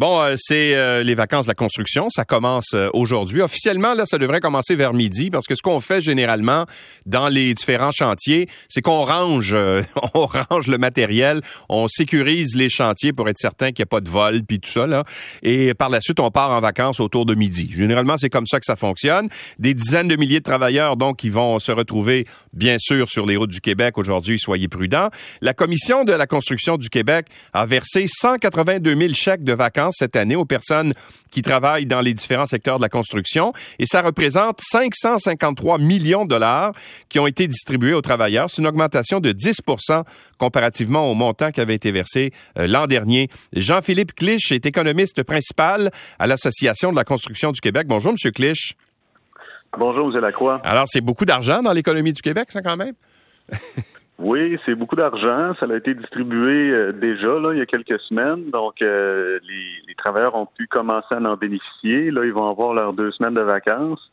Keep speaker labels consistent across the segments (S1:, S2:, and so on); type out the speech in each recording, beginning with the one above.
S1: Bon, euh, c'est euh, les vacances de la construction. Ça commence euh, aujourd'hui. Officiellement, là, ça devrait commencer vers midi parce que ce qu'on fait généralement dans les différents chantiers, c'est qu'on range, on range le matériel, on sécurise les chantiers pour être certain qu'il n'y ait pas de vol puis tout ça là. Et par la suite, on part en vacances autour de midi. Généralement, c'est comme ça que ça fonctionne. Des dizaines de milliers de travailleurs donc qui vont se retrouver bien sûr sur les routes du Québec aujourd'hui. Soyez prudents. La commission de la construction du Québec a versé 182 000 chèques de vacances cette année aux personnes qui travaillent dans les différents secteurs de la construction et ça représente 553 millions de dollars qui ont été distribués aux travailleurs. C'est une augmentation de 10 comparativement au montant qui avait été versé euh, l'an dernier. Jean-Philippe Clich est économiste principal à l'Association de la construction du Québec. Bonjour, Monsieur Clich.
S2: Bonjour, M. Lacroix.
S1: Alors, c'est beaucoup d'argent dans l'économie du Québec, ça, quand même?
S2: Oui, c'est beaucoup d'argent. Ça a été distribué euh, déjà là, il y a quelques semaines. Donc, euh, les, travailleurs ont pu commencer à en bénéficier. Là, ils vont avoir leurs deux semaines de vacances.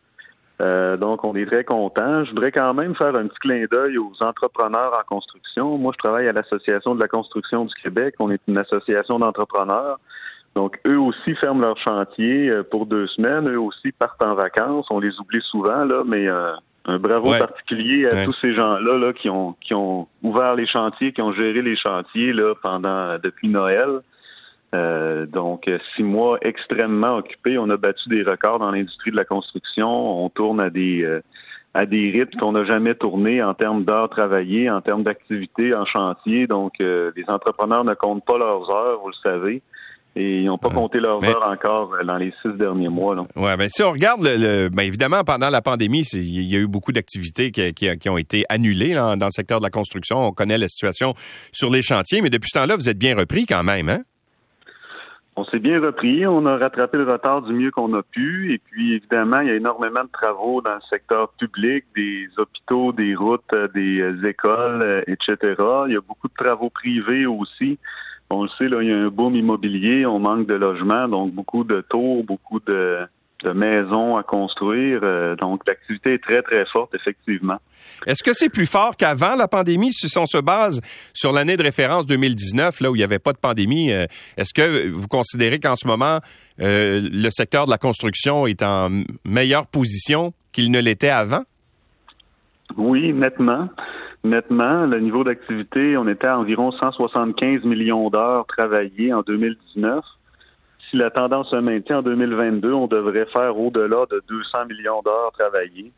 S2: Euh, donc, on est très contents. Je voudrais quand même faire un petit clin d'œil aux entrepreneurs en construction. Moi, je travaille à l'Association de la construction du Québec. On est une association d'entrepreneurs. Donc, eux aussi ferment leur chantier pour deux semaines. Eux aussi partent en vacances. On les oublie souvent, là, mais un bravo particulier à tous ces gens-là là, qui ont qui ont ouvert les chantiers, qui ont géré les chantiers là pendant depuis Noël. Euh, donc six mois extrêmement occupés. On a battu des records dans l'industrie de la construction. On tourne à des euh, à des rythmes qu'on n'a jamais tournés en termes d'heures travaillées, en termes d'activités en chantier. Donc euh, les entrepreneurs ne comptent pas leurs heures, vous le savez et ils n'ont pas compté leur heure encore euh, dans les six derniers mois. Là.
S1: Ouais, ben si on regarde, le, ben évidemment, pendant la pandémie, il y a eu beaucoup d'activités qui, qui, ont été annulées dans le secteur de la construction. On connaît la situation sur les chantiers, mais depuis ce temps-là, vous êtes bien repris quand même, hein?
S2: On s'est bien repris, on a rattrapé le retard du mieux qu'on a pu, et puis évidemment, il y a énormément de travaux dans le secteur public, des hôpitaux, des routes, euh, des euh, écoles, etc. Il y a beaucoup de travaux privés aussi. On le sait, là, il y a un boom immobilier, on manque de logements, donc beaucoup de tours, beaucoup de, maisons à construire. Euh, donc, l'activité est très, très forte, effectivement.
S1: Est-ce que c'est plus fort qu'avant la pandémie? Si on se base sur l'année de référence 2019, là où il n'y avait pas de pandémie, euh, est-ce que vous considérez qu'en ce moment, euh, le secteur de la construction est en meilleure position qu'il ne l'était avant?
S2: Oui, nettement nettement. Le niveau d'activité, on était à environ 175 millions d'heures travaillées en 2019. Si la tendance se maintient en 2022, on devrait faire au-delà de 200 millions d'heures travaillées.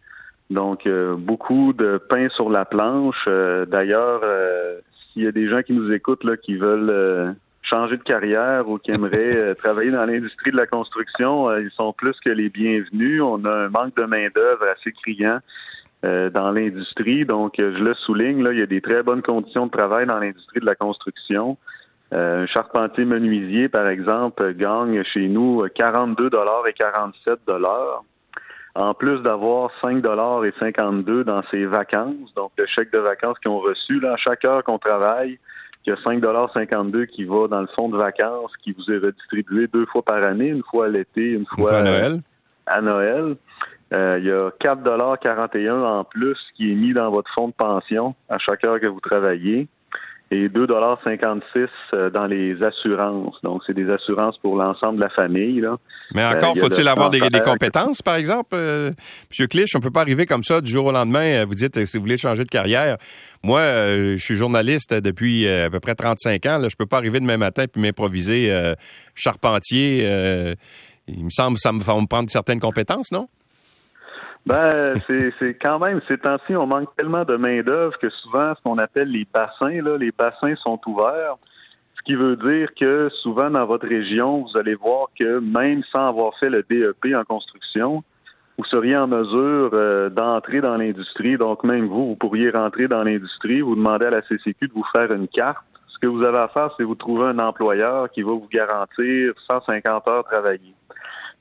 S2: Donc, euh, beaucoup de pain sur la planche. Euh, d'ailleurs, euh, s'il y a des gens qui nous écoutent là, qui veulent changer de carrière ou qui aimeraient travailler dans l'industrie de la construction, ils sont plus que les bienvenus. On a un manque de main-d'œuvre assez criant. Euh, dans l'industrie. Donc, euh, je le souligne, là, il y a des très bonnes conditions de travail dans l'industrie de la construction. Euh, un charpentier menuisier, par exemple, gagne chez nous 42 dollars et 47 dollars. En plus d'avoir 5 dollars et 52 dans ses vacances, donc le chèque de vacances qu'ils ont reçu, là, à chaque heure qu'on travaille, il y a 5 dollars 52 qui va dans le fonds de vacances, qui vous est redistribué deux fois par année, une fois à l'été, une fois,
S1: à Noël.
S2: À Noël. Euh, il y a 4,41 en plus qui est mis dans votre fonds de pension à chaque heure que vous travaillez et 2,56 euh, dans les assurances. Donc, c'est des assurances pour l'ensemble de la famille. Là.
S1: Mais encore, euh, faut-il avoir des, compétences, par exemple? Euh, Monsieur Clich, on peut pas arriver comme ça du jour au lendemain. Vous dites, si vous voulez changer de carrière. Moi, je suis journaliste depuis à peu près 35 ans. Là, je peux pas arriver demain matin puis m'improviser charpentier. il me semble que ça me va me prendre certaines compétences, non?
S2: Ben, c'est quand même, ces temps-ci, on manque tellement de main-d'œuvre que souvent, ce qu'on appelle les bassins, là, les bassins sont ouverts. Ce qui veut dire que souvent, dans votre région, vous allez voir que même sans avoir fait le DEP en construction, vous seriez en mesure euh, d'entrer dans l'industrie. Donc, même vous, vous pourriez rentrer dans l'industrie, vous demandez à la CCQ de vous faire une carte. Ce que vous avez à faire, c'est vous trouver un employeur qui va vous garantir 150 heures travaillées.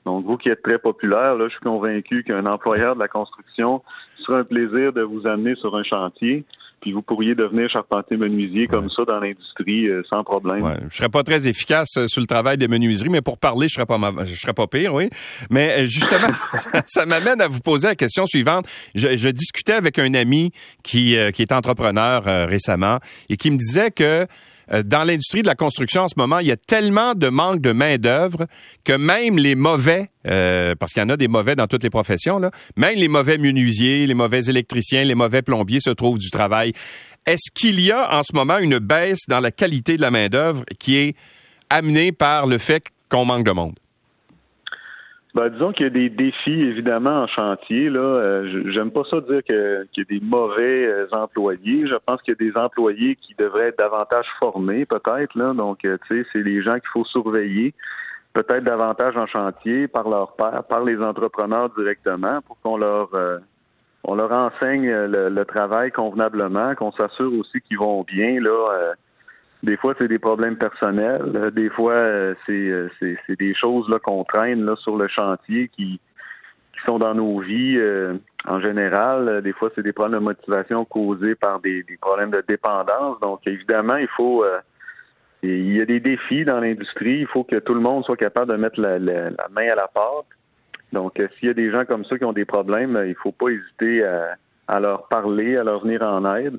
S2: Donc, vous qui êtes très populaire, là, je suis convaincu qu'un employeur de la construction sera un plaisir de vous amener sur un chantier. Puis vous pourriez devenir charpentier menuisier comme ça dans l'industrie euh, sans problème.
S1: Ouais. Je serais pas très efficace euh, sur le travail des menuiseries, mais pour parler, je serais pas je serais pas pire, oui. Mais euh, justement, ça m'amène à vous poser la question suivante. Je, je discutais avec un ami qui, qui est entrepreneur récemment et qui me disait que dans l'industrie de la construction en ce moment, il y a tellement de manque de main-d'œuvre que même les mauvais, euh, parce qu'il y en a des mauvais dans toutes les professions, même les mauvais menuisiers, les mauvais électriciens, les mauvais plombiers se trouvent du travail. Est-ce qu'il y a en ce moment une baisse dans la qualité de la main-d'œuvre qui est amenée par le fait qu'on manque de monde?
S2: Ben, disons qu'il y a des défis, évidemment, en chantier. Là, euh, j'aime pas ça dire qu'il y a des mauvais euh, employés. Je pense qu'il y a des employés qui devraient être davantage formés, peut-être. Là. Donc, euh, tu sais, c'est les gens qu'il faut surveiller, peut-être davantage en chantier par leur père, par les entrepreneurs directement, pour qu'on leur on leur enseigne le, le travail convenablement, qu'on s'assure aussi qu'ils vont bien. Là, des fois, c'est des problèmes personnels. Euh, des fois, euh, euh, c'est, c'est, des choses là, qu'on traîne là, sur le chantier qui, qui sont dans nos vies en général. Des fois, c'est des problèmes de motivation causés par des, des problèmes de dépendance. Donc, évidemment, il faut... il y a des défis dans l'industrie. Il faut que tout le monde soit capable de mettre la, la, main à la pâte. Donc, s'il y a des gens comme ça qui ont des problèmes, il faut pas hésiter à, à leur parler, à leur venir en aide.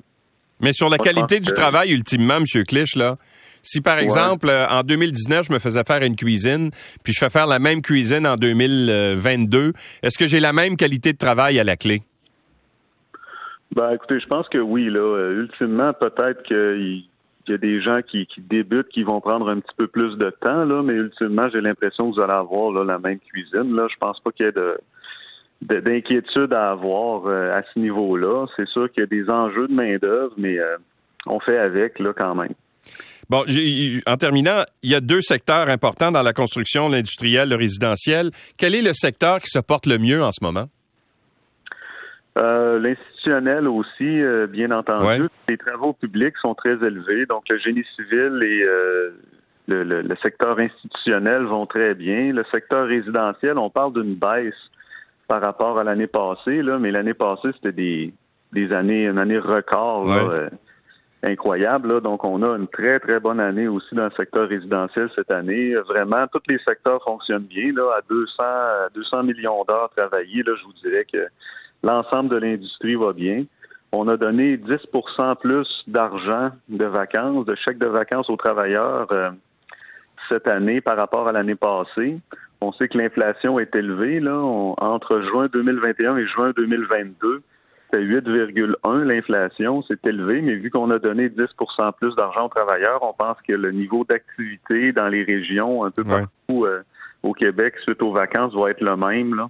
S1: Mais sur la qualité du travail, ultimement, M. Clich, là, si par exemple, euh, en 2019, je me faisais faire une cuisine, puis je fais faire la même cuisine en 2022, est-ce que j'ai la même qualité de travail à la clé?
S2: Ben, écoutez, je pense que oui. Là, euh, ultimement, peut-être qu'il y a des gens qui, débutent qui vont prendre un petit peu plus de temps, là, mais ultimement, j'ai l'impression que vous allez avoir là, la même cuisine. Là, je pense pas qu'il y ait de d'inquiétude à avoir euh, à ce niveau-là. C'est sûr qu'il y a des enjeux de main-d'œuvre, mais euh, on fait avec là quand même.
S1: Bon, en terminant, il y a deux secteurs importants dans la construction, l'industriel, le résidentiel. Quel est le secteur qui se porte le mieux en ce moment?
S2: Euh, l'institutionnel aussi, bien entendu. Les travaux publics sont très élevés, donc le génie civil et le, le, secteur institutionnel vont très bien. Le secteur résidentiel, on parle d'une baisse par rapport à l'année passée, là, mais l'année passée, c'était des, des années, une année record euh, incroyable. Donc, on a une très, très bonne année aussi dans le secteur résidentiel cette année. Vraiment, tous les secteurs fonctionnent bien. Là, à 200, 200 millions d'heures travaillées, là, je vous dirais que l'ensemble de l'industrie va bien. On a donné 10% plus d'argent de vacances, de chèques de vacances aux travailleurs euh, cette année par rapport à l'année passée. On sait que l'inflation est élevée. Là. entre juin 2021 et juin 2022, c'est 8,1 l'inflation. C'est élevé, mais vu qu'on a donné 10% plus d'argent aux travailleurs, on pense que le niveau d'activité dans les régions, un peu partout euh, au Québec, suite aux vacances, va être le même. Là.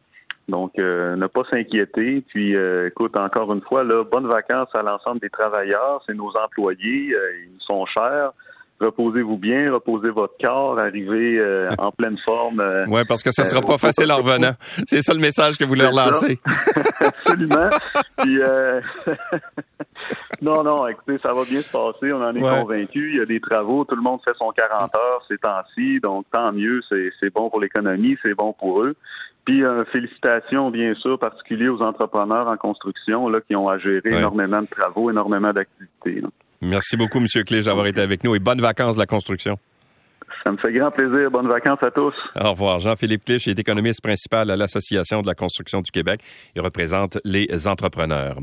S2: Donc, euh, ne pas s'inquiéter. Puis, euh, écoute, encore une fois, là, bonnes vacances à l'ensemble des travailleurs. C'est nos employés. ils sont chers reposez-vous bien, reposez votre corps, arrivez euh, en pleine forme.
S1: Euh, oui, parce que ça sera euh, pas facile en revenant. C'est ça le message que vous leur lancez.
S2: Absolument. Puis, non, non, écoutez, ça va bien se passer, on en est convaincu. Il y a des travaux, tout le monde fait son 40 heures ces temps-ci, donc tant mieux, c'est bon pour l'économie, c'est bon pour eux. Puis félicitations, bien sûr, particulier aux entrepreneurs en construction là, qui ont à gérer énormément de travaux, énormément d'activités.
S1: Merci beaucoup, M. Clige, d'avoir été avec nous et bonnes vacances de la construction.
S2: Ça me fait grand plaisir. Bonnes vacances à tous.
S1: Au revoir. Jean-Philippe Clich est économiste principal à l'Association de la construction du Québec. Il représente les entrepreneurs.